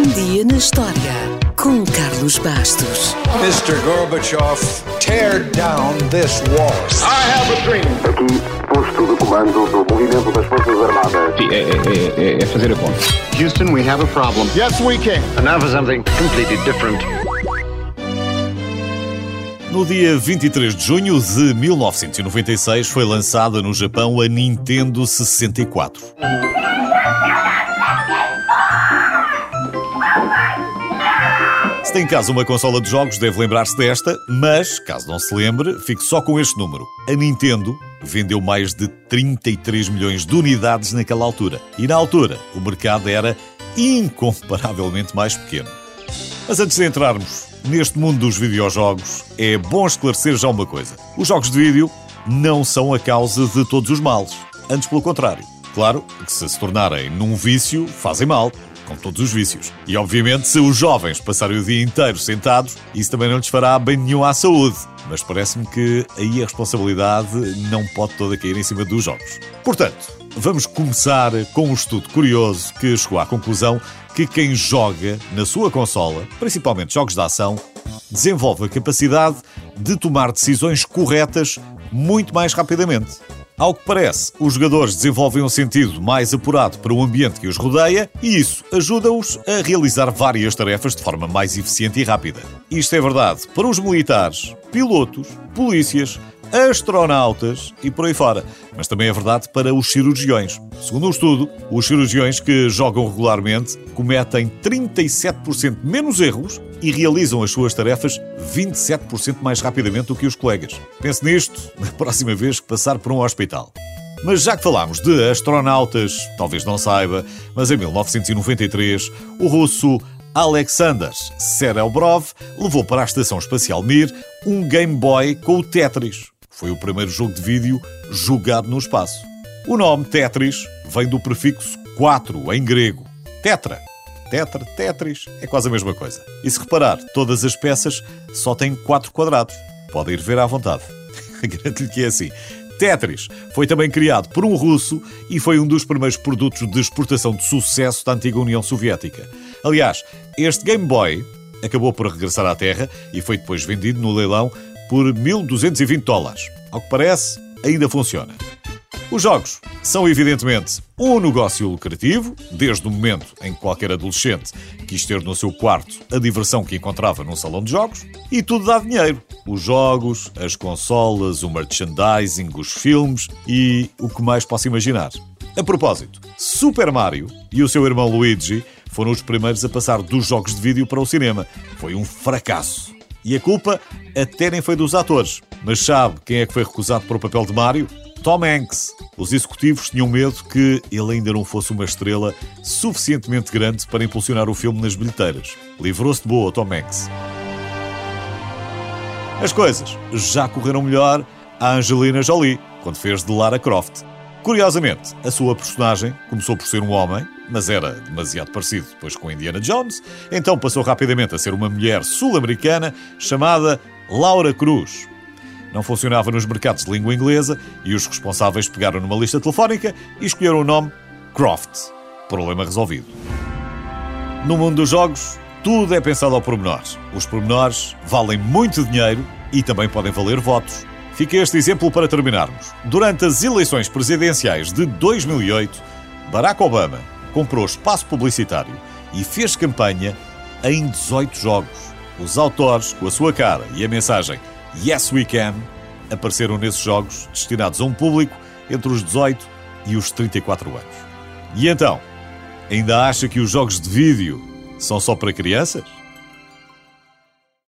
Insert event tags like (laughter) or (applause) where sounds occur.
Um dia na história com Carlos Bastos. Mr. Gorbachev, tear down this wall. I have a dream. Aqui, posto de comando do movimento das Forças Armadas. Sim, é, é- é- é fazer a conta. Houston, we have a problem. Yes, we can. And now for something completely different. No dia 23 de junho de 1996 foi lançada no Japão a Nintendo 64. Se tem em casa uma consola de jogos, deve lembrar-se desta, mas, caso não se lembre, fique só com este número. A Nintendo vendeu mais de 33 milhões de unidades naquela altura. E na altura, o mercado era incomparavelmente mais pequeno. Mas antes de entrarmos neste mundo dos videojogos, é bom esclarecer já uma coisa. Os jogos de vídeo não são a causa de todos os males. Antes, pelo contrário. Claro que se se tornarem num vício, fazem mal, como todos os vícios. E obviamente, se os jovens passarem o dia inteiro sentados, isso também não lhes fará bem nenhum à saúde. Mas parece-me que aí a responsabilidade não pode toda cair em cima dos jogos. Portanto, vamos começar com um estudo curioso que chegou à conclusão que quem joga na sua consola, principalmente jogos de ação, desenvolve a capacidade de tomar decisões corretas muito mais rapidamente. Ao que parece, os jogadores desenvolvem um sentido mais apurado para o ambiente que os rodeia e isso ajuda-os a realizar várias tarefas de forma mais eficiente e rápida. Isto é verdade para os militares, pilotos, polícias, astronautas e por aí fora. Mas também é verdade para os cirurgiões. Segundo um estudo, os cirurgiões que jogam regularmente cometem 37% menos erros e realizam as suas tarefas 27% mais rapidamente do que os colegas. Pense nisto na próxima vez que passar por um hospital. Mas já que falámos de astronautas, talvez não saiba, mas em 1993, o russo Alexander Serebrov levou para a Estação Espacial Mir um Game Boy com o Tetris. Foi o primeiro jogo de vídeo jogado no espaço. O nome Tetris vem do prefixo 4 em grego. Tetra. Tetra, Tetris, é quase a mesma coisa. E se reparar, todas as peças só têm 4 quadrados. Pode ir ver à vontade. (laughs) Garanto-lhe que é assim. Tetris foi também criado por um russo e foi um dos primeiros produtos de exportação de sucesso da antiga União Soviética. Aliás, este Game Boy acabou por regressar à Terra e foi depois vendido no leilão por 1220 dólares. Ao que parece, ainda funciona. Os jogos são evidentemente um negócio lucrativo, desde o momento em que qualquer adolescente quis ter no seu quarto a diversão que encontrava num salão de jogos, e tudo dá dinheiro. Os jogos, as consolas, o merchandising, os filmes e o que mais posso imaginar. A propósito, Super Mario e o seu irmão Luigi foram os primeiros a passar dos jogos de vídeo para o cinema. Foi um fracasso. E a culpa até nem foi dos atores. Mas sabe quem é que foi recusado para o papel de Mario? Tom Hanks. Os executivos tinham medo que ele ainda não fosse uma estrela suficientemente grande para impulsionar o filme nas bilheteiras. Livrou-se de boa Tom Hanks. As coisas já correram melhor a Angelina Jolie, quando fez de Lara Croft. Curiosamente, a sua personagem começou por ser um homem, mas era demasiado parecido depois com Indiana Jones, então passou rapidamente a ser uma mulher sul-americana chamada Laura Cruz. Não funcionava nos mercados de língua inglesa e os responsáveis pegaram numa lista telefónica e escolheram o nome Croft. Problema resolvido. No mundo dos jogos, tudo é pensado ao pormenor. Os pormenores valem muito dinheiro e também podem valer votos. Fica este exemplo para terminarmos. Durante as eleições presidenciais de 2008, Barack Obama comprou espaço publicitário e fez campanha em 18 jogos. Os autores, com a sua cara e a mensagem Yes We Can, apareceram nesses jogos destinados a um público entre os 18 e os 34 anos. E então, ainda acha que os jogos de vídeo são só para crianças?